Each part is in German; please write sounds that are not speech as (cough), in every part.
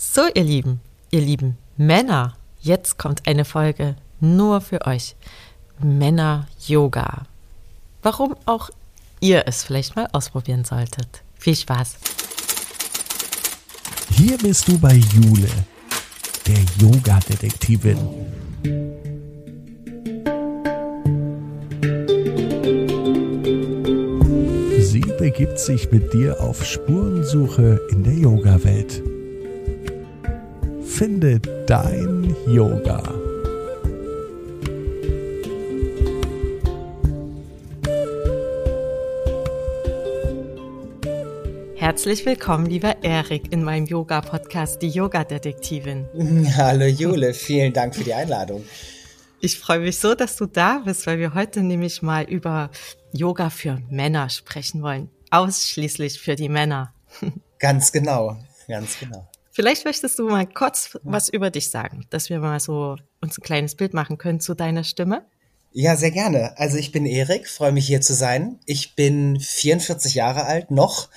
So, ihr Lieben, ihr lieben Männer, jetzt kommt eine Folge nur für euch. Männer-Yoga. Warum auch ihr es vielleicht mal ausprobieren solltet. Viel Spaß. Hier bist du bei Jule, der Yoga-Detektivin. Sie begibt sich mit dir auf Spurensuche in der Yoga-Welt. Finde dein Yoga. Herzlich willkommen, lieber Erik, in meinem Yoga-Podcast, die Yoga-Detektivin. (laughs) Hallo Jule, vielen Dank für die Einladung. Ich freue mich so, dass du da bist, weil wir heute nämlich mal über Yoga für Männer sprechen wollen. Ausschließlich für die Männer. (laughs) Ganz genau, ganz genau. Vielleicht möchtest du mal kurz was über dich sagen, dass wir mal so uns ein kleines Bild machen können zu deiner Stimme. Ja, sehr gerne. Also ich bin Erik, freue mich hier zu sein. Ich bin 44 Jahre alt noch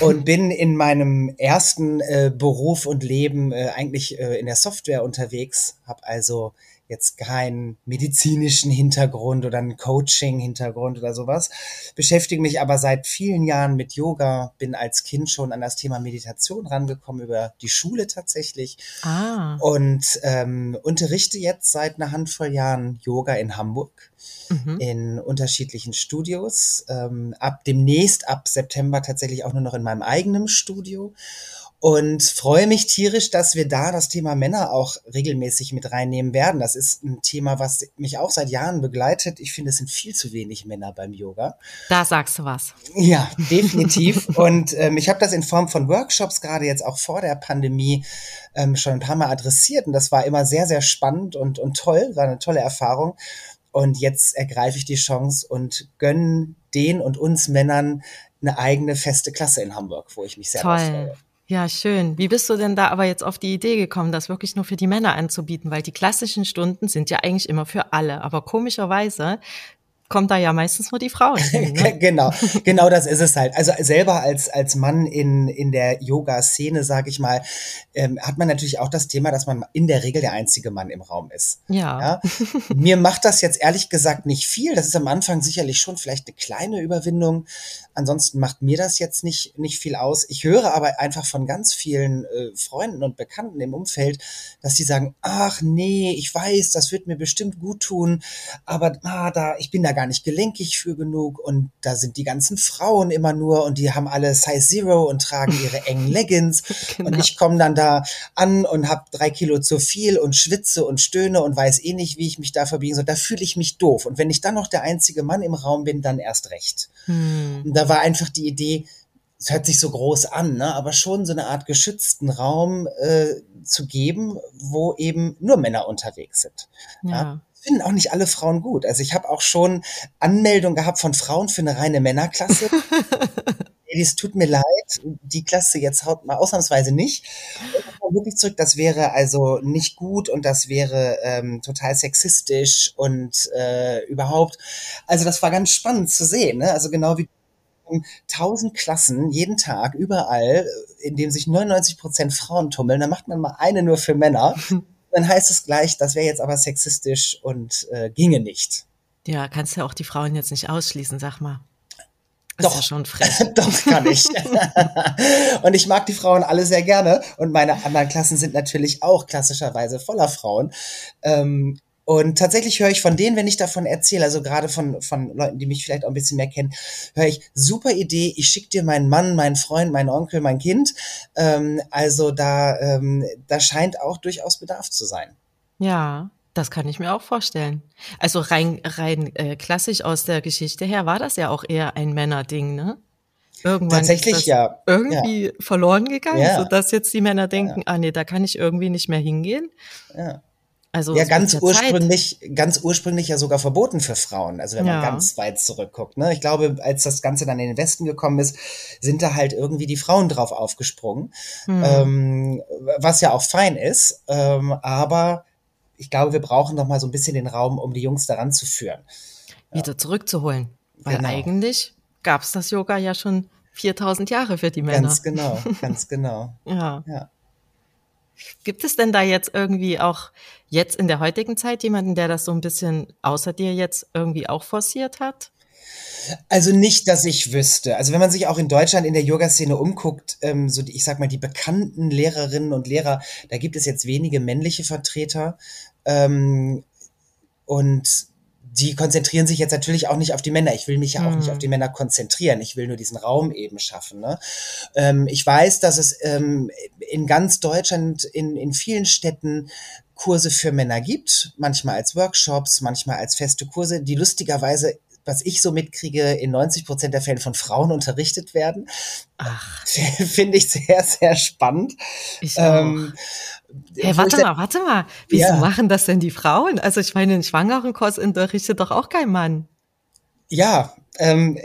und bin in meinem ersten äh, Beruf und Leben äh, eigentlich äh, in der Software unterwegs, habe also jetzt keinen medizinischen Hintergrund oder einen Coaching-Hintergrund oder sowas, beschäftige mich aber seit vielen Jahren mit Yoga, bin als Kind schon an das Thema Meditation rangekommen, über die Schule tatsächlich. Ah. Und ähm, unterrichte jetzt seit einer Handvoll Jahren Yoga in Hamburg Mhm. in unterschiedlichen Studios. Ähm, ab demnächst, ab September tatsächlich auch nur noch in meinem eigenen Studio. Und freue mich tierisch, dass wir da das Thema Männer auch regelmäßig mit reinnehmen werden. Das ist ein Thema, was mich auch seit Jahren begleitet. Ich finde, es sind viel zu wenig Männer beim Yoga. Da sagst du was. Ja, definitiv. (laughs) Und ähm, ich habe das in Form von Workshops gerade jetzt auch vor der Pandemie ähm, schon ein paar Mal adressiert. Und das war immer sehr, sehr spannend und, und toll, war eine tolle Erfahrung. Und jetzt ergreife ich die Chance und gönne den und uns Männern eine eigene feste Klasse in Hamburg, wo ich mich sehr Toll. freue. Ja, schön. Wie bist du denn da aber jetzt auf die Idee gekommen, das wirklich nur für die Männer anzubieten? Weil die klassischen Stunden sind ja eigentlich immer für alle. Aber komischerweise kommt da ja meistens nur die Frauen hin. Ne? (laughs) genau, genau das ist es halt. Also selber als, als Mann in, in der Yoga-Szene, sage ich mal, ähm, hat man natürlich auch das Thema, dass man in der Regel der einzige Mann im Raum ist. Ja. Ja? Mir macht das jetzt ehrlich gesagt nicht viel. Das ist am Anfang sicherlich schon vielleicht eine kleine Überwindung. Ansonsten macht mir das jetzt nicht, nicht viel aus. Ich höre aber einfach von ganz vielen äh, Freunden und Bekannten im Umfeld, dass die sagen, ach nee, ich weiß, das wird mir bestimmt gut tun, aber ah, da, ich bin da gar nicht gelenkig für genug und da sind die ganzen Frauen immer nur und die haben alle Size Zero und tragen ihre (laughs) engen Leggings und Genau. ich komme dann da an und habe drei Kilo zu viel und schwitze und stöhne und weiß eh nicht, wie ich mich da verbiegen soll. Da fühle ich mich doof. Und wenn ich dann noch der einzige Mann im Raum bin, dann erst recht. Hm. Und da war einfach die Idee, es hört sich so groß an, ne? aber schon so eine Art geschützten Raum äh, zu geben, wo eben nur Männer unterwegs sind. Ja. Finden auch nicht alle Frauen gut. Also ich habe auch schon Anmeldungen gehabt von Frauen für eine reine Männerklasse. (laughs) Es tut mir leid, die Klasse jetzt haut mal ausnahmsweise nicht. Und wirklich zurück, das wäre also nicht gut und das wäre ähm, total sexistisch und äh, überhaupt. Also das war ganz spannend zu sehen. Ne? Also genau wie tausend Klassen jeden Tag überall, in dem sich 99 Prozent Frauen tummeln, dann macht man mal eine nur für Männer. (laughs) Dann heißt es gleich, das wäre jetzt aber sexistisch und äh, ginge nicht. ja, kannst ja auch die Frauen jetzt nicht ausschließen, sag mal. Ist Doch. ja schon frech. (laughs) Doch, kann ich. (laughs) und ich mag die Frauen alle sehr gerne. Und meine anderen Klassen sind natürlich auch klassischerweise voller Frauen. Ähm, und tatsächlich höre ich von denen, wenn ich davon erzähle, also gerade von, von Leuten, die mich vielleicht auch ein bisschen mehr kennen, höre ich, super Idee, ich schicke dir meinen Mann, meinen Freund, meinen Onkel, mein Kind. Ähm, also da, ähm, da scheint auch durchaus Bedarf zu sein. Ja, das kann ich mir auch vorstellen. Also rein, rein äh, klassisch aus der Geschichte her war das ja auch eher ein Männerding, ne? Irgendwann Tatsächlich, ist das ja. irgendwie verloren gegangen, Ja. sodass jetzt die Männer denken, ah nee, da kann ich irgendwie nicht mehr hingehen. Ja. Also Ja, ganz Zeit. ursprünglich, ganz ursprünglich ja sogar verboten für Frauen. Also wenn Ja. man ganz weit zurückguckt. Ne? Ich glaube, als das Ganze dann in den Westen gekommen ist, sind da halt irgendwie die Frauen drauf aufgesprungen. Hm. Ähm, was ja auch fein ist. Ähm, aber ich glaube, wir brauchen noch mal so ein bisschen den Raum, um die Jungs daran zu führen. wieder zurückzuholen. Weil Genau. eigentlich gab es das Yoga ja schon 4000 Jahre für die Männer. Ganz genau, (laughs) ganz genau. ja. Ja. Gibt es denn da jetzt irgendwie auch jetzt in der heutigen Zeit jemanden, der das so ein bisschen außer dir jetzt irgendwie auch forciert hat? Also nicht, dass ich wüsste. Also wenn man sich auch in Deutschland in der Yoga-Szene umguckt, ähm, so die, ich sag mal die bekannten Lehrerinnen und Lehrer, da gibt es jetzt wenige männliche Vertreter ähm, und die konzentrieren sich jetzt natürlich auch nicht auf die Männer. Ich will mich ja auch nicht auf die Männer konzentrieren. Ich will nur diesen Raum eben schaffen. Ne? Ähm, ich weiß, dass es ähm, in ganz Deutschland, in, in vielen Städten Kurse für Männer gibt. Manchmal als Workshops, manchmal als feste Kurse, die lustigerweise was ich so mitkriege, in 90 Prozent der Fällen von Frauen unterrichtet werden. Ach, (laughs) Finde ich sehr, sehr spannend. ich auch. Ähm, Hey, warte mal, warte mal. Wieso Ja. machen das denn die Frauen? Also ich meine, einen Schwangerenkurs unterrichtet doch auch kein Mann. Ja, ähm,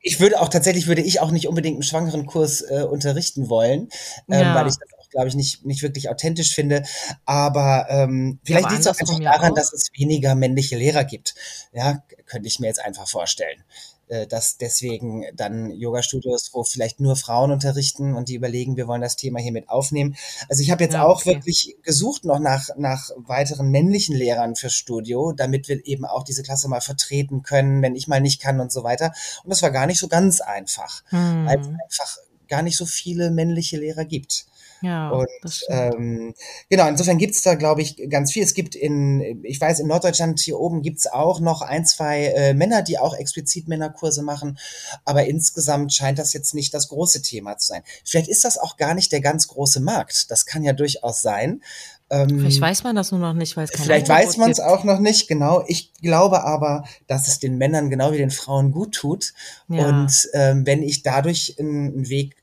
ich würde auch tatsächlich würde ich auch nicht unbedingt einen schwangeren Kurs äh, unterrichten wollen, ähm, Ja. weil ich das glaube ich, nicht, nicht wirklich authentisch finde. Aber ähm, vielleicht liegt es auch einfach daran, auch. dass es weniger männliche Lehrer gibt. Ja, könnte ich mir jetzt einfach vorstellen. Äh, dass deswegen dann Yoga-Studios, wo vielleicht nur Frauen unterrichten und die überlegen, wir wollen das Thema hier mit aufnehmen. Also ich habe jetzt Ja, auch okay. wirklich gesucht noch nach, nach weiteren männlichen Lehrern fürs Studio, damit wir eben auch diese Klasse mal vertreten können, wenn ich mal nicht kann und so weiter. Und das war gar nicht so ganz einfach, weil es Hm. einfach gar nicht so viele männliche Lehrer gibt. Ja, Und ähm, genau, insofern gibt's da, glaube ich, ganz viel. Es gibt in, ich weiß, in Norddeutschland hier oben gibt's auch noch ein, zwei äh, Männer, die auch explizit Männerkurse machen. Aber insgesamt scheint das jetzt nicht das große Thema zu sein. Vielleicht ist das auch gar nicht der ganz große Markt. Das kann ja durchaus sein. Vielleicht Ähm, weiß man das nur noch nicht, weil es Vielleicht Angebot weiß man es auch noch nicht, genau. Ich glaube aber, dass es den Männern genau wie den Frauen gut tut. Ja. Und ähm, wenn ich dadurch einen Weg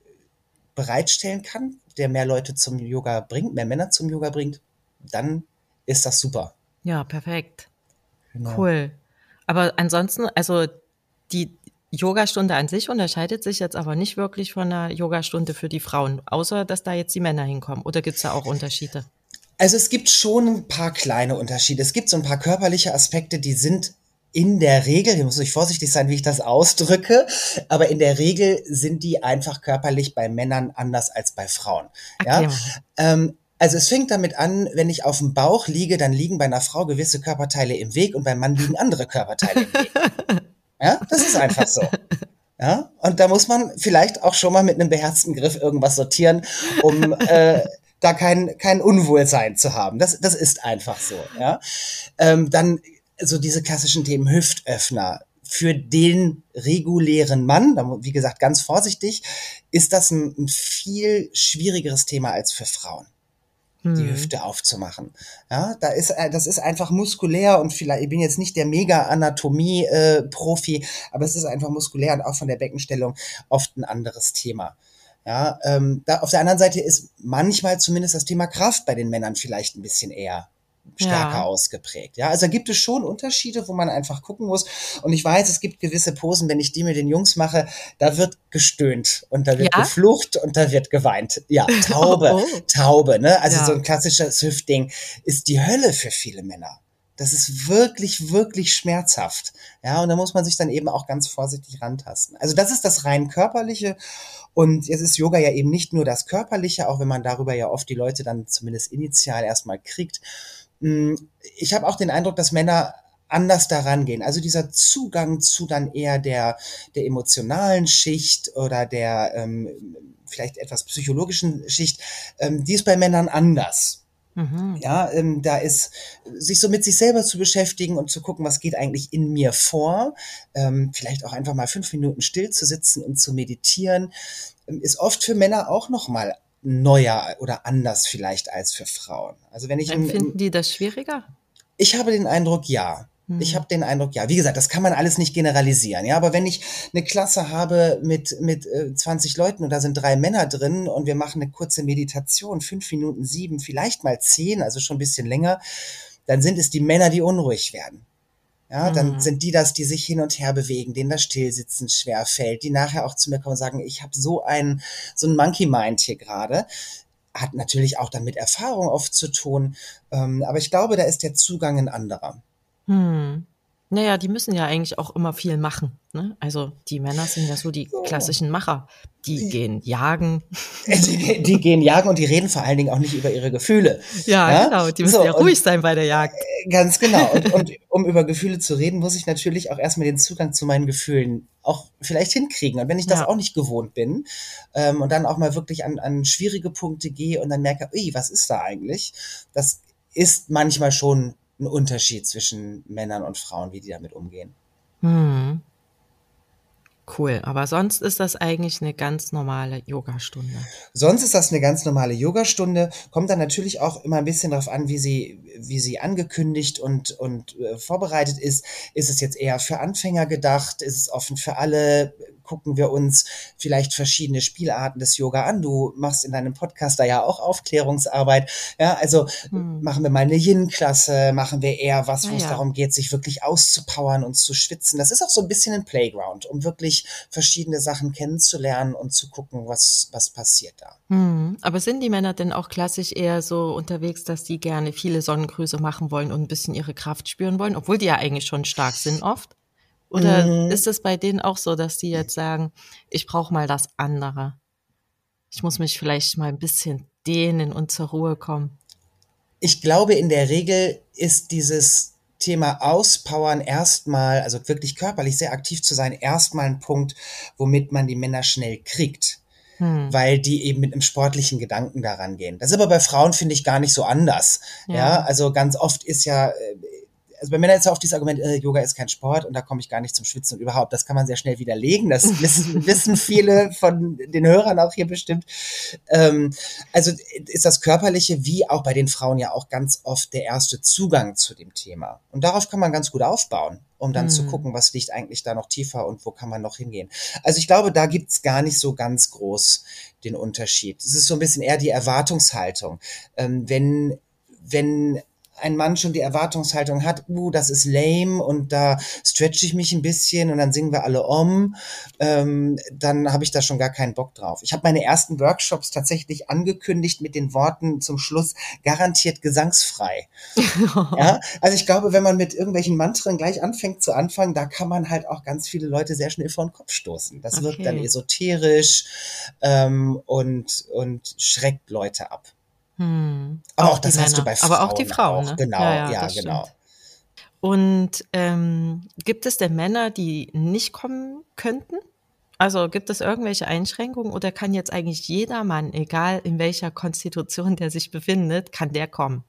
bereitstellen kann, der mehr Leute zum Yoga bringt, mehr Männer zum Yoga bringt, dann ist das super. Ja, perfekt. Genau. Cool. Aber ansonsten, also die Yogastunde an sich unterscheidet sich jetzt aber nicht wirklich von einer Yogastunde für die Frauen, außer dass da jetzt die Männer hinkommen. Oder gibt es da auch Unterschiede? Also es gibt schon ein paar kleine Unterschiede. Es gibt so ein paar körperliche Aspekte, die sind in der Regel, hier muss ich vorsichtig sein, wie ich das ausdrücke, aber in der Regel sind die einfach körperlich bei Männern anders als bei Frauen. Erklär Ja? Ähm, also es fängt damit an, wenn ich auf dem Bauch liege, dann liegen bei einer Frau gewisse Körperteile im Weg und beim Mann liegen andere Körperteile im Weg. (laughs) Ja, das ist einfach so. Ja, und da muss man vielleicht auch schon mal mit einem beherzten Griff irgendwas sortieren, um äh, da kein, kein Unwohlsein zu haben. Das, das ist einfach so. Ja, ähm, dann so diese klassischen Themen Hüftöffner. Für den regulären Mann, wie gesagt ganz vorsichtig, ist das ein, ein viel schwierigeres Thema als für Frauen die Hm. Hüfte aufzumachen. Ja, da ist, äh, das ist einfach muskulär und vielleicht, ich bin jetzt nicht der Mega-Anatomie-Profi, aber es ist einfach muskulär und auch von der Beckenstellung oft ein anderes Thema. Ja, ähm, da, auf der anderen Seite ist manchmal zumindest das Thema Kraft bei den Männern vielleicht ein bisschen eher stärker Ja. ausgeprägt. Ja, also da gibt es schon Unterschiede, wo man einfach gucken muss. Und ich weiß, es gibt gewisse Posen, wenn ich die mit den Jungs mache, da wird gestöhnt und da wird Ja? geflucht und da wird geweint. Ja, (laughs) Taube, Oh. Taube, ne? Also Ja. so ein klassisches Hüftding ist die Hölle für viele Männer. Das ist wirklich, wirklich schmerzhaft. Ja, und da muss man sich dann eben auch ganz vorsichtig rantasten. Also das ist das rein körperliche. Und jetzt ist Yoga ja eben nicht nur das körperliche, auch wenn man darüber ja oft die Leute dann zumindest initial erstmal kriegt. Mm, Ich habe auch den Eindruck, dass Männer anders daran gehen. Also dieser Zugang zu dann eher der, der emotionalen Schicht oder der ähm, vielleicht etwas psychologischen Schicht, ähm, die ist bei Männern anders. Mhm. Ja, ähm, da ist sich so mit sich selber zu beschäftigen und zu gucken, was geht eigentlich in mir vor. Ähm, vielleicht auch einfach mal fünf Minuten still zu sitzen und zu meditieren, ähm, ist oft für Männer auch noch mal neuer oder anders vielleicht als für Frauen. Also wenn ich Empfinden die das schwieriger? ich habe den Eindruck, ja. Ich habe den Eindruck, ja. Wie gesagt, das kann man alles nicht generalisieren, ja. Aber wenn ich eine Klasse habe mit mit äh, 20 Leuten und da sind drei Männer drin und wir machen eine kurze Meditation, fünf Minuten, sieben, vielleicht mal zehn, also schon ein bisschen länger, dann sind es die Männer, die unruhig werden. Ja, dann Mhm. sind die das, die sich hin und her bewegen, denen das Stillsitzen schwer fällt, die nachher auch zu mir kommen und sagen, ich habe so ein so ein Monkey Mind hier gerade. Hat natürlich auch dann mit Erfahrung oft zu tun, ähm, aber ich glaube, da ist der Zugang ein anderer. Hm. Naja, die müssen ja eigentlich auch immer viel machen. Ne? Also die Männer sind ja so die klassischen Macher. Die gehen jagen. Die, die gehen jagen und die reden vor allen Dingen auch nicht über ihre Gefühle. Ja, Ja? genau. Die müssen So, ja und- ruhig sein bei der Jagd. Ganz genau. Und, und um über Gefühle zu reden, muss ich natürlich auch erstmal den Zugang zu meinen Gefühlen auch vielleicht hinkriegen. Und wenn ich das Ja. auch nicht gewohnt bin ähm, und dann auch mal wirklich an, an schwierige Punkte gehe und dann merke, ui, was ist da eigentlich? Das ist manchmal schon ein Unterschied zwischen Männern und Frauen, wie die damit umgehen. Hm. Cool. Aber sonst ist das eigentlich eine ganz normale Yogastunde. Sonst ist das eine ganz normale Yogastunde, kommt dann natürlich auch immer ein bisschen darauf an, wie sie, wie sie angekündigt und, und äh, vorbereitet ist. Ist es jetzt eher für Anfänger gedacht? Ist es offen für alle? Gucken wir uns vielleicht verschiedene Spielarten des Yoga an. Du machst in deinem Podcast da ja auch Aufklärungsarbeit. Ja, also Hm. machen wir mal eine Yin-Klasse, machen wir eher was, wo Ah, es ja. darum geht, sich wirklich auszupowern und zu schwitzen. Das ist auch so ein bisschen ein Playground, um wirklich verschiedene Sachen kennenzulernen und zu gucken, was, was passiert da. Hm. Aber sind die Männer denn auch klassisch eher so unterwegs, dass die gerne viele Sonnengrüße machen wollen und ein bisschen ihre Kraft spüren wollen, obwohl die ja eigentlich schon stark sind oft? Oder Mhm. ist es bei denen auch so, dass die jetzt sagen, ich brauche mal das andere? Ich muss mich vielleicht mal ein bisschen dehnen und zur Ruhe kommen. Ich glaube, in der Regel ist dieses Thema Auspowern erstmal, also wirklich körperlich sehr aktiv zu sein, erstmal ein Punkt, womit man die Männer schnell kriegt. Hm. weil die eben mit einem sportlichen Gedanken daran gehen. Das ist aber bei Frauen, finde ich, gar nicht so anders. Ja, Ja. also ganz oft ist ja, äh, also bei Männern ist ja oft dieses Argument, äh, Yoga ist kein Sport und da komme ich gar nicht zum Schwitzen und überhaupt, das kann man sehr schnell widerlegen. Das (laughs) wissen, wissen viele von den Hörern auch hier bestimmt. Ähm, also ist das Körperliche wie auch bei den Frauen ja auch ganz oft der erste Zugang zu dem Thema. Und darauf kann man ganz gut aufbauen, um dann zu Hm. gucken, was liegt eigentlich da noch tiefer und wo kann man noch hingehen. Also ich glaube, da gibt's gar nicht so ganz groß den Unterschied. Es ist so ein bisschen eher die Erwartungshaltung. Ähm, wenn, wenn ein Mann schon die Erwartungshaltung hat, uh, das ist lame und da stretch ich mich ein bisschen und dann singen wir alle um, ähm, dann habe ich da schon gar keinen Bock drauf. Ich habe meine ersten Workshops tatsächlich angekündigt mit den Worten zum Schluss garantiert gesangsfrei. (laughs) Ja, also ich glaube, wenn man mit irgendwelchen Mantren gleich anfängt zu anfangen, da kann man halt auch ganz viele Leute sehr schnell vor den Kopf stoßen. Das wirkt dann Okay. esoterisch ähm, und, und schreckt Leute ab. Hm. Aber auch, die das hast du Männer. bei Aber auch die Frauen Frauen, auch. ne? Genau, ja, das genau. stimmt. Und ähm, gibt es denn Männer, die nicht kommen könnten? Also gibt es irgendwelche Einschränkungen oder kann jetzt eigentlich jeder Mann, egal in welcher Konstitution der sich befindet, kann der kommen?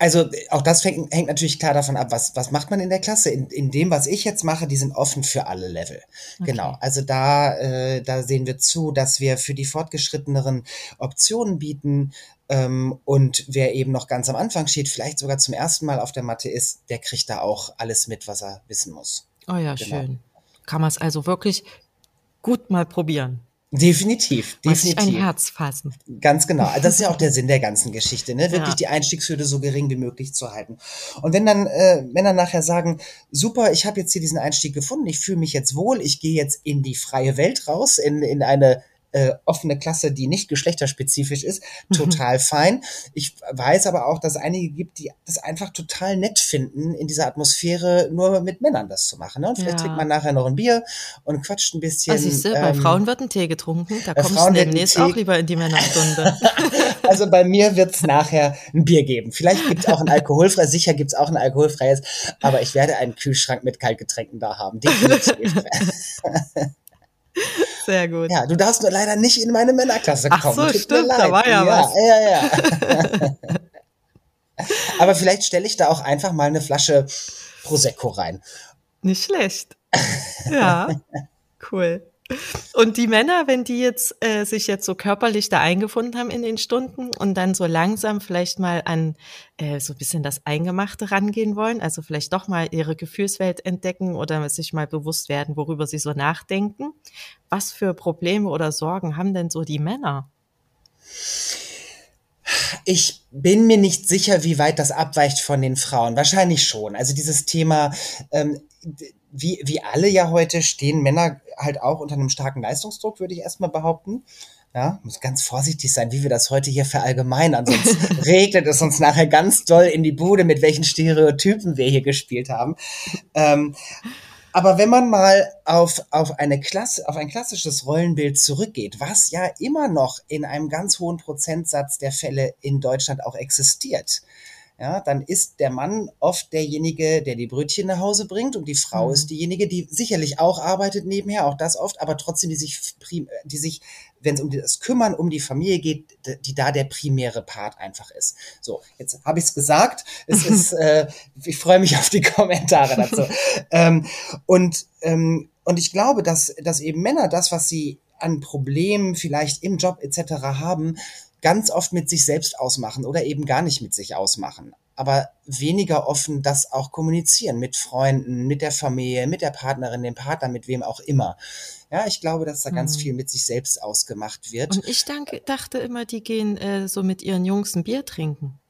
Also auch das fängt, hängt natürlich klar davon ab, was, was macht man in der Klasse. In, in dem, was ich jetzt mache, die sind offen für alle Level. Genau. Also da, äh, da sehen wir zu, dass wir für die fortgeschritteneren Optionen bieten. Ähm, und wer eben noch ganz am Anfang steht, vielleicht sogar zum ersten Mal auf der Matte ist, der kriegt da auch alles mit, was er wissen muss. Oh ja, Genau. schön. Kann man es also wirklich gut mal probieren. Definitiv, Mal sich ein definitiv. Herz fassen. Ganz genau. Also das ist ja auch der Sinn der ganzen Geschichte, ne? Wirklich Ja. die Einstiegshürde so gering wie möglich zu halten. Und wenn dann äh, Männer nachher sagen, super, ich habe jetzt hier diesen Einstieg gefunden, ich fühle mich jetzt wohl, ich gehe jetzt in die freie Welt raus, in, in eine äh, offene Klasse, die nicht geschlechterspezifisch ist, total fein. Ich weiß aber auch, dass es einige gibt, die das einfach total nett finden, in dieser Atmosphäre nur mit Männern das zu machen. Ne? Und vielleicht Ja. trinkt man nachher noch ein Bier und quatscht ein bisschen. Also siehst du, bei ähm, Frauen wird ein Tee getrunken, da bei kommst Frauen du wird demnächst auch lieber in die Männerstunde. (laughs) Also bei mir wird's nachher ein Bier geben. Vielleicht gibt's auch ein (laughs) alkoholfreies, sicher gibt's auch ein alkoholfreies, aber ich werde einen Kühlschrank mit Kaltgetränken da haben. Definitiv. (laughs) Sehr gut. ja, du darfst nur leider nicht in meine Männerklasse Ach kommen. so, Tut stimmt, da war ja ja was. Ja, ja. (laughs) aber vielleicht stelle ich da auch einfach mal eine Flasche Prosecco rein. Nicht schlecht. Ja, cool. Und die Männer, wenn die jetzt äh, sich jetzt so körperlich da eingefunden haben in den Stunden und dann so langsam vielleicht mal an äh, so ein bisschen das Eingemachte rangehen wollen, also vielleicht doch mal ihre Gefühlswelt entdecken oder sich mal bewusst werden, worüber sie so nachdenken. Was für Probleme oder Sorgen haben denn so die Männer? Ich bin mir nicht sicher, wie weit das abweicht von den Frauen. Wahrscheinlich schon. Also dieses Thema, ähm, wie, wie alle ja heute stehen Männer halt auch unter einem starken Leistungsdruck, würde ich erstmal behaupten. Ja, muss ganz vorsichtig sein, wie wir das heute hier verallgemeinern, sonst (laughs) regnet es uns nachher ganz doll in die Bude, mit welchen Stereotypen wir hier gespielt haben. Ähm, aber wenn man mal auf, auf, eine Klasse, auf ein klassisches Rollenbild zurückgeht, was ja immer noch in einem ganz hohen Prozentsatz der Fälle in Deutschland auch existiert, ja, dann ist der Mann oft derjenige, der die Brötchen nach Hause bringt und die Frau mhm. ist diejenige, die sicherlich auch arbeitet nebenher, auch das oft, aber trotzdem, die sich, die sich, wenn es um das Kümmern um die Familie geht, die da der primäre Part einfach ist. So, jetzt habe ich es gesagt. Es (laughs) ist, äh, ich freue mich auf die Kommentare dazu. (laughs) ähm, und ähm, und ich glaube, dass dass eben Männer das, was sie an Problemen vielleicht im Job etc. haben, ganz oft mit sich selbst ausmachen oder eben gar nicht mit sich ausmachen, aber weniger offen das auch kommunizieren mit Freunden, mit der Familie, mit der Partnerin, dem Partner, mit wem auch immer. Ja, ich glaube, dass da ganz mhm. viel mit sich selbst ausgemacht wird. Und ich danke, dachte immer, die gehen äh, so mit ihren Jungs ein Bier trinken.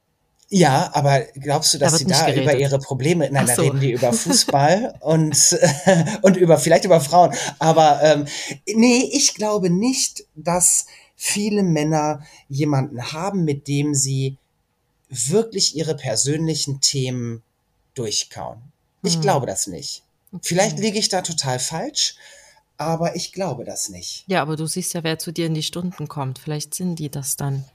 Ja, aber glaubst du, dass da sie da geredet. über ihre Probleme, nein, so. da reden die über (laughs) Fußball und, (laughs) und über, vielleicht über Frauen. Aber ähm, nee, ich glaube nicht, dass viele Männer jemanden haben, mit dem sie wirklich ihre persönlichen Themen durchkauen. Ich hm. glaube das nicht. Okay. Vielleicht liege ich da total falsch, aber ich glaube das nicht. Ja, aber du siehst ja, wer zu dir in die Stunden kommt. Vielleicht sind die das dann.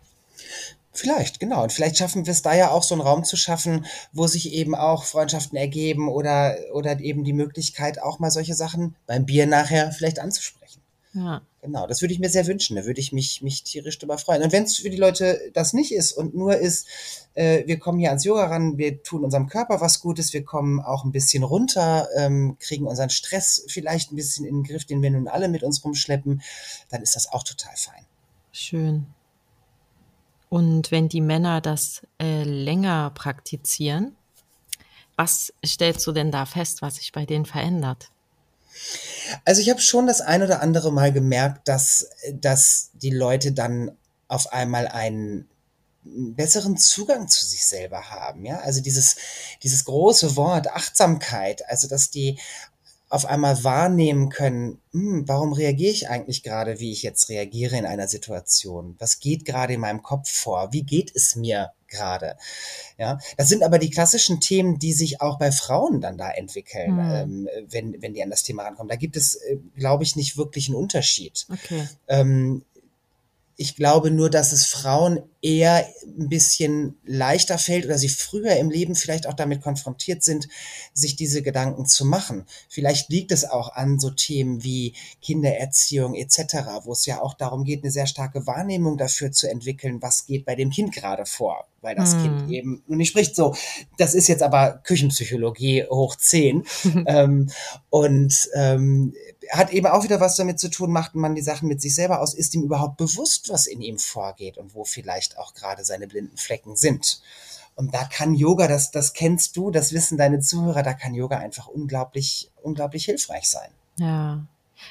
Vielleicht, genau. Und vielleicht schaffen wir es da ja auch, so einen Raum zu schaffen, wo sich eben auch Freundschaften ergeben oder, oder eben die Möglichkeit, auch mal solche Sachen beim Bier nachher vielleicht anzusprechen. Ja. Genau, das würde ich mir sehr wünschen. Da würde ich mich, mich tierisch drüber freuen. Und wenn es für die Leute das nicht ist und nur ist, äh, wir kommen hier ans Yoga ran, wir tun unserem Körper was Gutes, wir kommen auch ein bisschen runter, ähm, kriegen unseren Stress vielleicht ein bisschen in den Griff, den wir nun alle mit uns rumschleppen, dann ist das auch total fein. Schön. Und wenn die Männer das äh, länger praktizieren, was stellst du denn da fest, was sich bei denen verändert? Also ich habe schon das ein oder andere Mal gemerkt, dass, dass die Leute dann auf einmal einen besseren Zugang zu sich selber haben, ja, also dieses, dieses große Wort Achtsamkeit, also dass die auf einmal wahrnehmen können, hm, warum reagiere ich eigentlich gerade, wie ich jetzt reagiere in einer Situation? Was geht gerade in meinem Kopf vor? Wie geht es mir gerade? Ja, das sind aber die klassischen Themen, die sich auch bei Frauen dann da entwickeln, hm. ähm, wenn, wenn die an das Thema rankommen. Da gibt es, äh, glaube ich, nicht wirklich einen Unterschied. Okay. Ähm, ich glaube nur, dass es Frauen eher ein bisschen leichter fällt oder sie früher im Leben vielleicht auch damit konfrontiert sind, sich diese Gedanken zu machen. Vielleicht liegt es auch an so Themen wie Kindererziehung etc., wo es ja auch darum geht, eine sehr starke Wahrnehmung dafür zu entwickeln, was geht bei dem Kind gerade vor, weil das hm. Kind eben, und ich spricht so, das ist jetzt aber Küchenpsychologie hoch zehn (laughs) ähm, und ähm, hat eben auch wieder was damit zu tun, macht man die Sachen mit sich selber aus, ist ihm überhaupt bewusst, was in ihm vorgeht und wo vielleicht auch gerade seine blinden Flecken sind. Und da kann Yoga, das, das kennst du, das wissen deine Zuhörer, da kann Yoga einfach unglaublich, unglaublich hilfreich sein. Ja.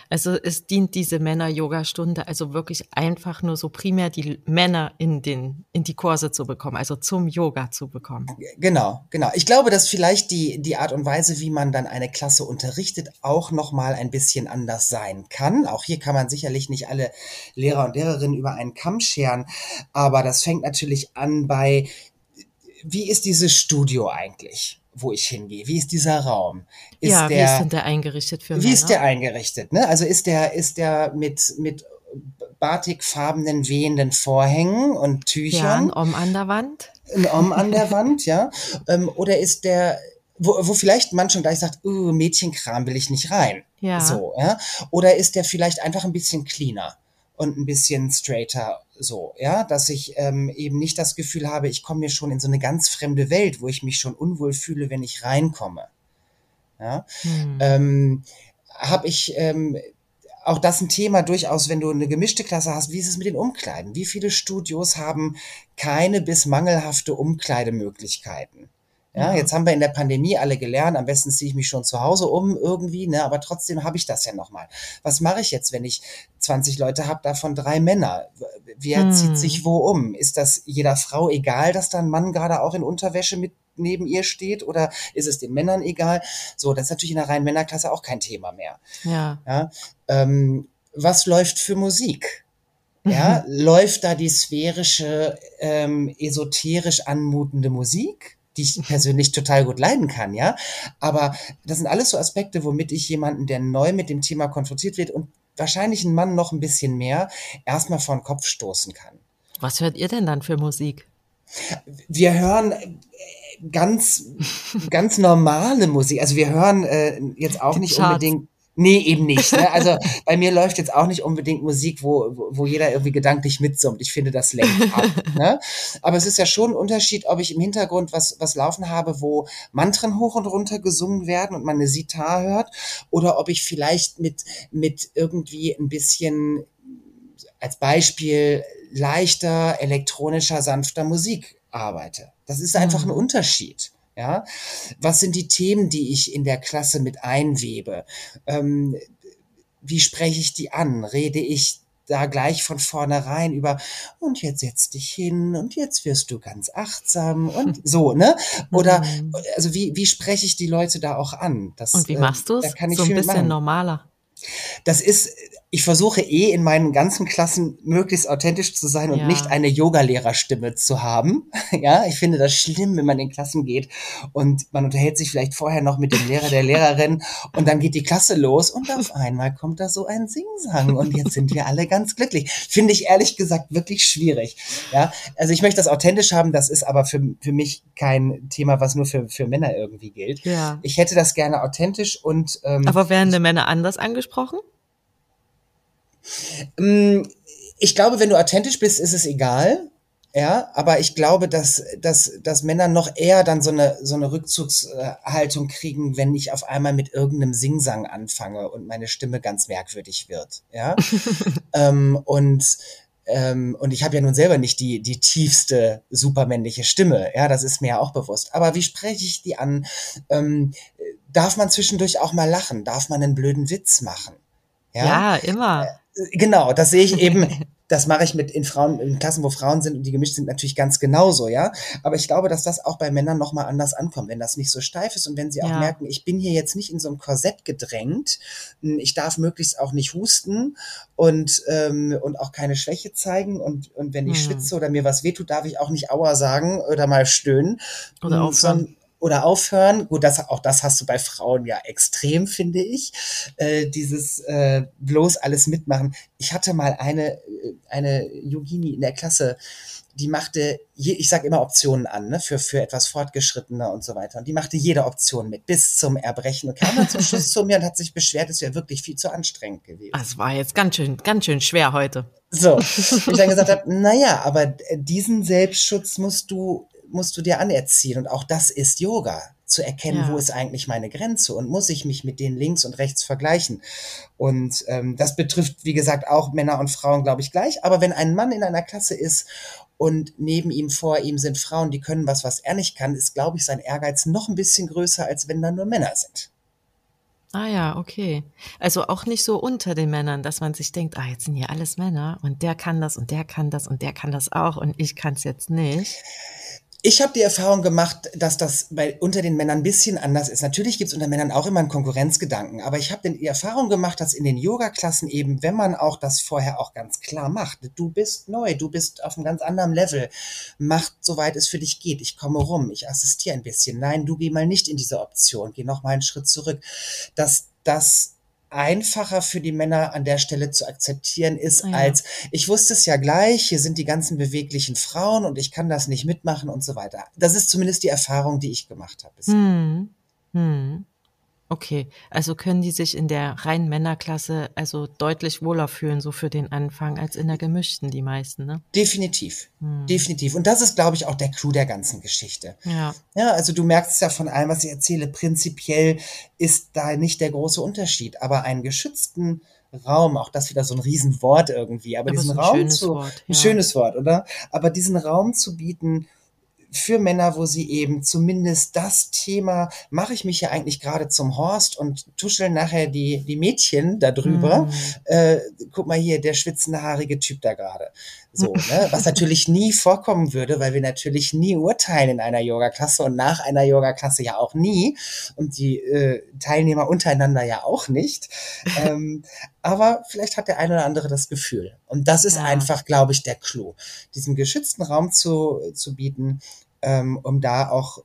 Also es dient diese Männer-Yoga-Stunde also wirklich einfach nur so primär die Männer in den in die Kurse zu bekommen, also zum Yoga zu bekommen. Genau, genau. Ich glaube, dass vielleicht die die Art und Weise, wie man dann eine Klasse unterrichtet, auch noch mal ein bisschen anders sein kann. Auch hier kann man sicherlich nicht alle Lehrer und Lehrerinnen über einen Kamm scheren, aber das fängt natürlich an bei wie ist dieses Studio eigentlich? Wo ich hingehe? Wie ist dieser Raum? Ist ja, der, wie ist denn der eingerichtet für Wie ist der eingerichtet? Ne? Also ist der, ist der mit, mit batikfarbenen, wehenden Vorhängen und Tüchern? Ja, ein Om an der Wand. Ein Om an der Wand, ja. Ähm, oder ist der, wo, wo vielleicht man schon gleich sagt, uh, Mädchenkram will ich nicht rein. Ja. So, ja. Oder ist der vielleicht einfach ein bisschen cleaner? Und ein bisschen straighter so, ja, dass ich ähm, eben nicht das Gefühl habe, ich komme mir schon in so eine ganz fremde Welt, wo ich mich schon unwohl fühle, wenn ich reinkomme. Ja, hm. ähm, habe ich ähm, auch das ein Thema durchaus, wenn du eine gemischte Klasse hast, wie ist es mit den Umkleiden? Wie viele Studios haben keine bis mangelhafte Umkleidemöglichkeiten? Ja, jetzt haben wir in der Pandemie alle gelernt, am besten ziehe ich mich schon zu Hause um irgendwie, ne, aber trotzdem habe ich das ja nochmal. Was mache ich jetzt, wenn ich 20 Leute habe, davon drei Männer? Wer hm. zieht sich wo um? Ist das jeder Frau egal, dass da ein Mann gerade auch in Unterwäsche mit neben ihr steht oder ist es den Männern egal? So, das ist natürlich in der reinen Männerklasse auch kein Thema mehr. Ja. ja ähm, was läuft für Musik? ja, (laughs) läuft da die sphärische, ähm, esoterisch anmutende Musik, die ich persönlich total gut leiden kann, ja. Aber das sind alles so Aspekte, womit ich jemanden, der neu mit dem Thema konfrontiert wird und wahrscheinlich einen Mann noch ein bisschen mehr, erstmal vor den Kopf stoßen kann. Was hört ihr denn dann für Musik? Wir hören äh, ganz, ganz normale Musik. Also wir hören äh, jetzt auch Die nicht Charts. unbedingt. Nee, eben nicht. Ne? Also bei mir läuft jetzt auch nicht unbedingt Musik, wo, wo- jeder irgendwie gedanklich mitsummt. Ich finde, das lenkt ab. (laughs) Ne? Aber es ist ja schon ein Unterschied, ob ich im Hintergrund was, was laufen habe, wo Mantren hoch und runter gesungen werden und man eine Sitar hört, oder ob ich vielleicht mit, mit irgendwie ein bisschen als Beispiel leichter, elektronischer, sanfter Musik arbeite. Das ist einfach ein Unterschied. Ja, was sind die Themen, die ich in der Klasse mit einwebe? Ähm, wie spreche ich die an? Rede ich da gleich von vornherein über und jetzt setz dich hin und jetzt wirst du ganz achtsam und (laughs) so, ne? Oder also wie, wie spreche ich die Leute da auch an? Das, Und wie äh, machst du da es? kann ich So ein bisschen machen. normaler. Das ist, ich versuche eh in meinen ganzen Klassen möglichst authentisch zu sein und Ja. nicht eine Yogalehrerstimme zu haben. (laughs) Ja, ich finde das schlimm, wenn man in Klassen geht und man unterhält sich vielleicht vorher noch mit dem Lehrer, der Lehrerin und dann geht die Klasse los und auf (laughs) einmal kommt da so ein Singsang und jetzt sind wir alle ganz glücklich. Finde ich ehrlich gesagt wirklich schwierig. Ja, also ich möchte das authentisch haben, das ist aber für, für mich kein Thema, was nur für, für Männer irgendwie gilt. Ja. Ich hätte das gerne authentisch und ähm, Aber werden die Männer anders angesprochen? Mm, Ich glaube, wenn du authentisch bist, ist es egal. Ja, aber ich glaube, dass, dass, dass Männer noch eher dann so eine, so eine Rückzugshaltung kriegen, wenn ich auf einmal mit irgendeinem Singsang anfange und meine Stimme ganz merkwürdig wird. Ja, (laughs) ähm, und, ähm, und ich habe ja nun selber nicht die, die tiefste supermännliche Stimme. Ja, das ist mir ja auch bewusst. Aber wie spreche ich die an? Ähm, darf man zwischendurch auch mal lachen? Darf man einen blöden Witz machen? Ja, immer. Genau, das sehe ich (laughs) eben. Das mache ich mit in Frauen, in Klassen, wo Frauen sind und die gemischt sind, natürlich ganz genauso, ja. Aber ich glaube, dass das auch bei Männern nochmal anders ankommt, wenn das nicht so steif ist und wenn sie auch Ja. merken, ich bin hier jetzt nicht in so ein Korsett gedrängt, ich darf möglichst auch nicht husten und, ähm, und auch keine Schwäche zeigen und, und wenn ich Hm. schwitze oder mir was wehtut, darf ich auch nicht Aua sagen oder mal stöhnen. Oder Mm, aufhören. Oder aufhören. Gut, das, auch das hast du bei Frauen ja extrem, finde ich. Äh, dieses äh, bloß alles mitmachen. Ich hatte mal eine, äh, eine Yogini in der Klasse, die machte, je, ich sage immer Optionen an, ne, für, für etwas fortgeschrittener und so weiter. Und die machte jede Option mit, bis zum Erbrechen und kam dann zum (laughs) Schluss zu mir und hat sich beschwert, es wäre wirklich viel zu anstrengend gewesen. Das war jetzt ganz schön, ganz schön schwer heute. So, (laughs) ich dann gesagt habe, naja, aber diesen Selbstschutz musst du, musst du dir anerziehen. Und auch das ist Yoga, zu erkennen, Ja. wo ist eigentlich meine Grenze und muss ich mich mit denen links und rechts vergleichen. Und ähm, das betrifft, wie gesagt, auch Männer und Frauen, glaube ich, gleich. Aber wenn ein Mann in einer Klasse ist und neben ihm, vor ihm sind Frauen, die können was, was er nicht kann, ist, glaube ich, sein Ehrgeiz noch ein bisschen größer, als wenn da nur Männer sind. Ah ja, okay. Also auch nicht so unter den Männern, dass man sich denkt, ah, jetzt sind hier alles Männer und der kann das und der kann das und der kann das auch und ich kann es jetzt nicht. Ich habe die Erfahrung gemacht, dass das bei unter den Männern ein bisschen anders ist. Natürlich gibt es unter Männern auch immer einen Konkurrenzgedanken, aber ich habe die Erfahrung gemacht, dass in den Yoga-Klassen eben, wenn man auch das vorher auch ganz klar macht, du bist neu, du bist auf einem ganz anderen Level, macht soweit es für dich geht. Ich komme rum, ich assistiere ein bisschen. Nein, du geh mal nicht in diese Option, geh noch mal einen Schritt zurück. Dass das einfacher für die Männer an der Stelle zu akzeptieren ist, Ah ja. als ich wusste es ja gleich, hier sind die ganzen beweglichen Frauen und ich kann das nicht mitmachen und so weiter. Das ist zumindest die Erfahrung, die ich gemacht habe. bisher. Hm. Hm. Okay, also können die sich in der reinen Männerklasse also deutlich wohler fühlen, so für den Anfang, als in der gemischten, die meisten, ne? Definitiv. Hm. Definitiv. Und das ist, glaube ich, auch der Clou der ganzen Geschichte. Ja. Ja, also du merkst es ja von allem, was ich erzähle. Prinzipiell ist da nicht der große Unterschied. Aber einen geschützten Raum, auch das wieder so ein Riesenwort irgendwie, aber, Aber diesen so ein Raum zu, Wort, ein ja. schönes Wort, oder? Aber diesen Raum zu bieten für Männer, wo sie eben zumindest das Thema, mache ich mich ja eigentlich gerade zum Horst und tuscheln nachher die, die Mädchen da drüber. Mhm. Äh, guck mal hier, der schwitzende, haarige Typ da gerade. So, ne? Was (laughs) natürlich nie vorkommen würde, weil wir natürlich nie urteilen in einer Yoga-Klasse und nach einer Yoga-Klasse ja auch nie und die äh, Teilnehmer untereinander ja auch nicht. (laughs) ähm, aber vielleicht hat der eine oder andere das Gefühl. Und das ist ja. einfach, glaube ich, der Clou, diesen geschützten Raum zu, zu bieten, ähm, um da auch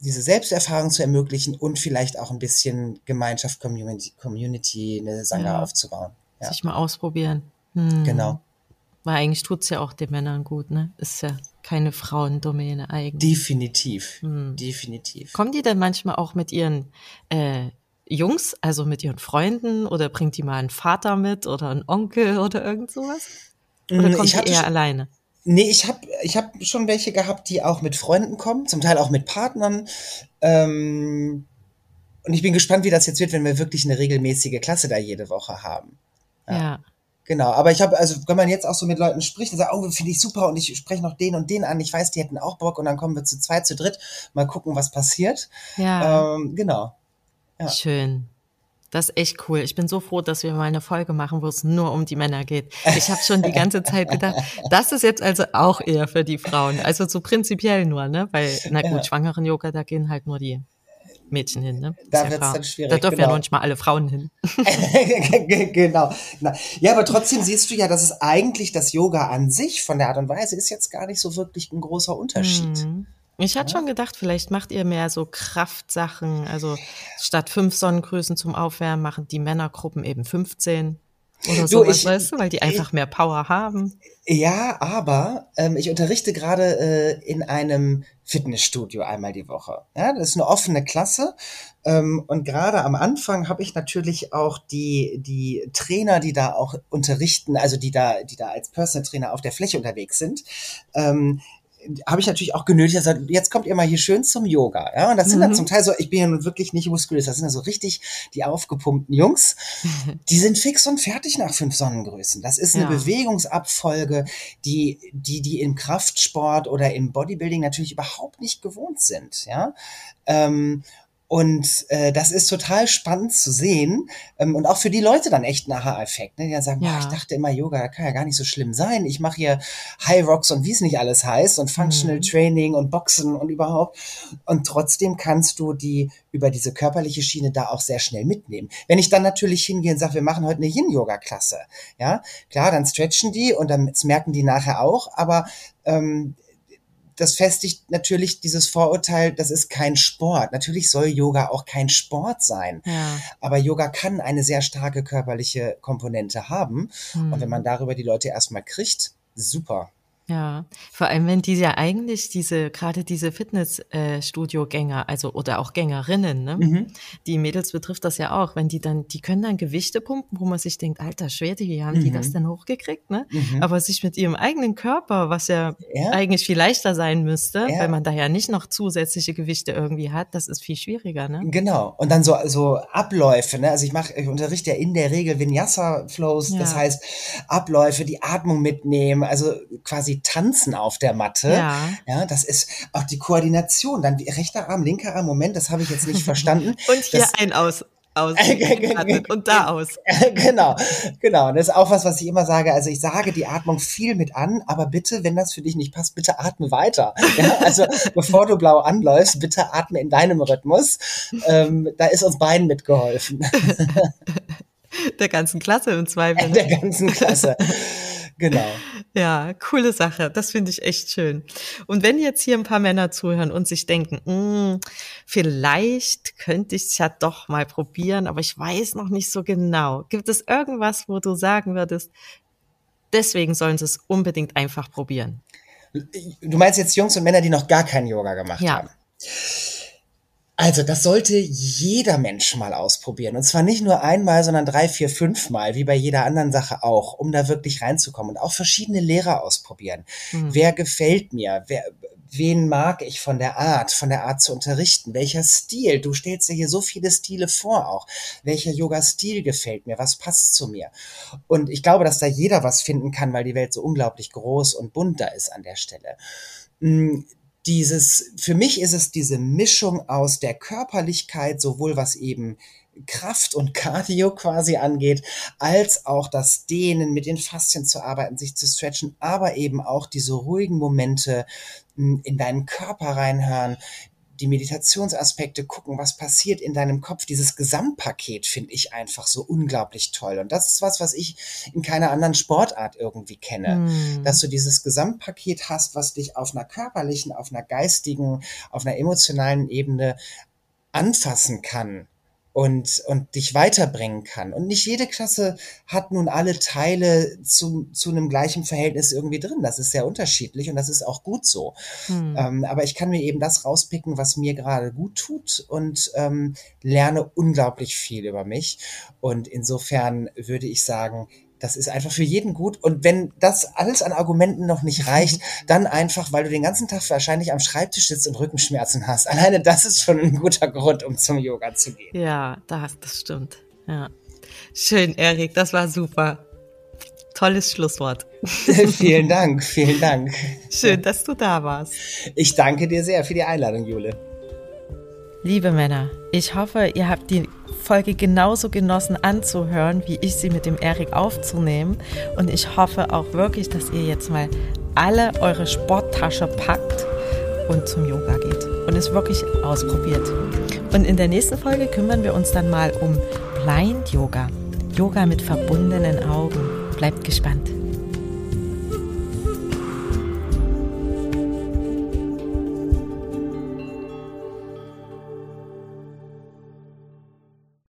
diese Selbsterfahrung zu ermöglichen und vielleicht auch ein bisschen Gemeinschaft, Community, Community eine Sangha ja. aufzubauen. Ja. Sich mal ausprobieren. Hm. Genau. Weil eigentlich tut es ja auch den Männern gut, ne? Ist ja keine Frauendomäne eigentlich. Definitiv. Hm. Definitiv. Kommen die denn manchmal auch mit ihren äh, Jungs, also mit ihren Freunden, oder bringt die mal einen Vater mit oder einen Onkel oder irgend sowas? Oder hm, kommt ich die eher alleine? Nee, ich habe ich hab schon welche gehabt, die auch mit Freunden kommen, zum Teil auch mit Partnern. Ähm, und ich bin gespannt, wie das jetzt wird, wenn wir wirklich eine regelmäßige Klasse da jede Woche haben. ja. ja. Genau, aber ich habe, also wenn man jetzt auch so mit Leuten spricht und sagt, oh, finde ich super und ich spreche noch den und den an, ich weiß, die hätten auch Bock und dann kommen wir zu zweit, zu dritt, mal gucken, was passiert. Ja. Ähm, genau. Ja. Schön. Das ist echt cool. Ich bin so froh, dass wir mal eine Folge machen, wo es nur um die Männer geht. Ich habe schon die ganze Zeit gedacht, (laughs) das ist jetzt also auch eher für die Frauen. Also so prinzipiell nur, ne? Weil, na gut, ja. schwangeren Yoga, da gehen halt nur die Mädchen hin, ne? Da ja wird es dann schwierig. Da dürfen genau. ja noch nicht mal alle Frauen hin. (laughs) genau, genau. Ja, aber trotzdem siehst du ja, dass es eigentlich das Yoga an sich von der Art und Weise ist jetzt gar nicht so wirklich ein großer Unterschied. Mhm. Ich hatte ja. schon gedacht, vielleicht macht ihr mehr so Kraftsachen. Also statt fünf Sonnengrößen zum Aufwärmen machen die Männergruppen eben 15 oder so, weißt du, weil die einfach ich, mehr Power haben. Ja, aber ähm, ich unterrichte gerade äh, in einem Fitnessstudio einmal die Woche. Ja, das ist eine offene Klasse. Ähm, und gerade am Anfang habe ich natürlich auch die, die Trainer, die da auch unterrichten, also die da, die da als Personal Trainer auf der Fläche unterwegs sind, ähm, habe ich natürlich auch genötigt, also jetzt kommt ihr mal hier schön zum Yoga. Ja, und das sind mhm. dann zum Teil so, ich bin ja nun wirklich nicht muskulös, das sind dann so richtig die aufgepumpten Jungs. (laughs) Die sind fix und fertig nach fünf Sonnengrößen. Das ist eine ja. Bewegungsabfolge, die, die, die im Kraftsport oder im Bodybuilding natürlich überhaupt nicht gewohnt sind. Ja, ähm, und äh, das ist total spannend zu sehen ähm, und auch für die Leute dann echt ein Aha-Effekt. Ne? Die dann sagen, ja. ich dachte immer, Yoga kann ja gar nicht so schlimm sein. Ich mache hier High Rocks und wie es nicht alles heißt und Functional mhm. Training und Boxen und überhaupt. Und trotzdem kannst du die über diese körperliche Schiene da auch sehr schnell mitnehmen. Wenn ich dann natürlich hingehe und sage, wir machen heute eine Yin-Yoga-Klasse, ja, klar, dann stretchen die und dann merken die nachher auch, aber ähm, das festigt natürlich dieses Vorurteil, das ist kein Sport. Natürlich soll Yoga auch kein Sport sein. Ja. Aber Yoga kann eine sehr starke körperliche Komponente haben. Hm. Und wenn man darüber die Leute erstmal kriegt, super. Ja, vor allem wenn die ja eigentlich diese, gerade diese Fitnessstudio-Gänger, also oder auch Gängerinnen, ne? Mhm. Die Mädels betrifft das ja auch, wenn die dann, die können dann Gewichte pumpen, wo man sich denkt, alter Schwede, wie haben mhm. die das mhm. denn hochgekriegt, ne? Mhm. Aber sich mit ihrem eigenen Körper, was ja, ja. eigentlich viel leichter sein müsste, ja. weil man da ja nicht noch zusätzliche Gewichte irgendwie hat, das ist viel schwieriger, ne? Genau. Und dann so, so Abläufe, ne? Also ich mache, ich unterrichte ja in der Regel Vinyasa-Flows, ja. das heißt Abläufe, die Atmung mitnehmen, also quasi Tanzen auf der Matte. Ja. ja, das ist auch die Koordination. Dann rechter Arm, linker Arm, Moment, das habe ich jetzt nicht verstanden. (laughs) Und hier das, ein aus. Aus (laughs) und da aus. (laughs) genau, genau. Und das ist auch was, was ich immer sage. Also ich sage die Atmung viel mit an, aber bitte, wenn das für dich nicht passt, bitte atme weiter. Ja, also bevor du blau anläufst, bitte atme in deinem Rhythmus. Ähm, da ist uns beiden mitgeholfen. Der ganzen Klasse im Zweifel. Ne? Der ganzen Klasse. Genau. (laughs) Ja, coole Sache. Das finde ich echt schön. Und wenn jetzt hier ein paar Männer zuhören und sich denken, mm, vielleicht könnte ich es ja doch mal probieren, aber ich weiß noch nicht so genau. Gibt es irgendwas, wo du sagen würdest, deswegen sollen sie es unbedingt einfach probieren? Du meinst jetzt Jungs und Männer, die noch gar kein Yoga gemacht ja. haben? Also, das sollte jeder Mensch mal ausprobieren. Und zwar nicht nur einmal, sondern drei, vier, fünf Mal, wie bei jeder anderen Sache auch, um da wirklich reinzukommen. Und auch verschiedene Lehrer ausprobieren. Mhm. Wer gefällt mir? Wer, wen mag ich von der Art, von der Art zu unterrichten? Welcher Stil? Du stellst dir hier so viele Stile vor auch. Welcher Yoga-Stil gefällt mir? Was passt zu mir? Und ich glaube, dass da jeder was finden kann, weil die Welt so unglaublich groß und bunt da ist an der Stelle hm, dieses, für mich ist es diese Mischung aus der Körperlichkeit, sowohl was eben Kraft und (laughs) Cardio quasi angeht, als auch das Dehnen, mit den Faszien zu arbeiten, sich zu stretchen, aber eben auch diese ruhigen Momente hm, in deinen Körper reinhören, die Meditationsaspekte gucken, was passiert in deinem Kopf. Dieses Gesamtpaket finde ich einfach so unglaublich toll. Und das ist was, was ich in keiner anderen Sportart irgendwie kenne. Mm. Dass du dieses Gesamtpaket hast, was dich auf einer körperlichen, auf einer geistigen, auf einer emotionalen Ebene anfassen kann und, und dich weiterbringen kann. Und nicht jede Klasse hat nun alle Teile zu, zu einem gleichen Verhältnis irgendwie drin. Das ist sehr unterschiedlich und das ist auch gut so. Hm. Ähm, aber ich kann mir eben das rauspicken, was mir gerade gut tut und ähm, lerne unglaublich viel über mich. Und insofern würde ich sagen, das ist einfach für jeden gut. Und wenn das alles an Argumenten noch nicht reicht, (laughs) dann einfach, weil du den ganzen Tag wahrscheinlich am Schreibtisch sitzt und Rückenschmerzen hast. (laughs) Alleine das ist schon ein guter Grund, um zum Yoga zu gehen. Ja, das, das stimmt. Ja. Schön, Erik, das war super. Tolles Schlusswort. (laughs) vielen Dank, vielen Dank. Schön, dass du da warst. Ich danke dir sehr für die Einladung, Jule. Liebe Männer, ich hoffe, ihr habt die Folge genauso genossen anzuhören, wie ich sie mit dem Erik aufzunehmen. Und ich hoffe auch wirklich, dass ihr jetzt mal alle eure Sporttasche packt und zum Yoga geht und es wirklich ausprobiert. Und in der nächsten Folge kümmern wir uns dann mal um Blind Yoga. Yoga mit verbundenen Augen. Bleibt gespannt.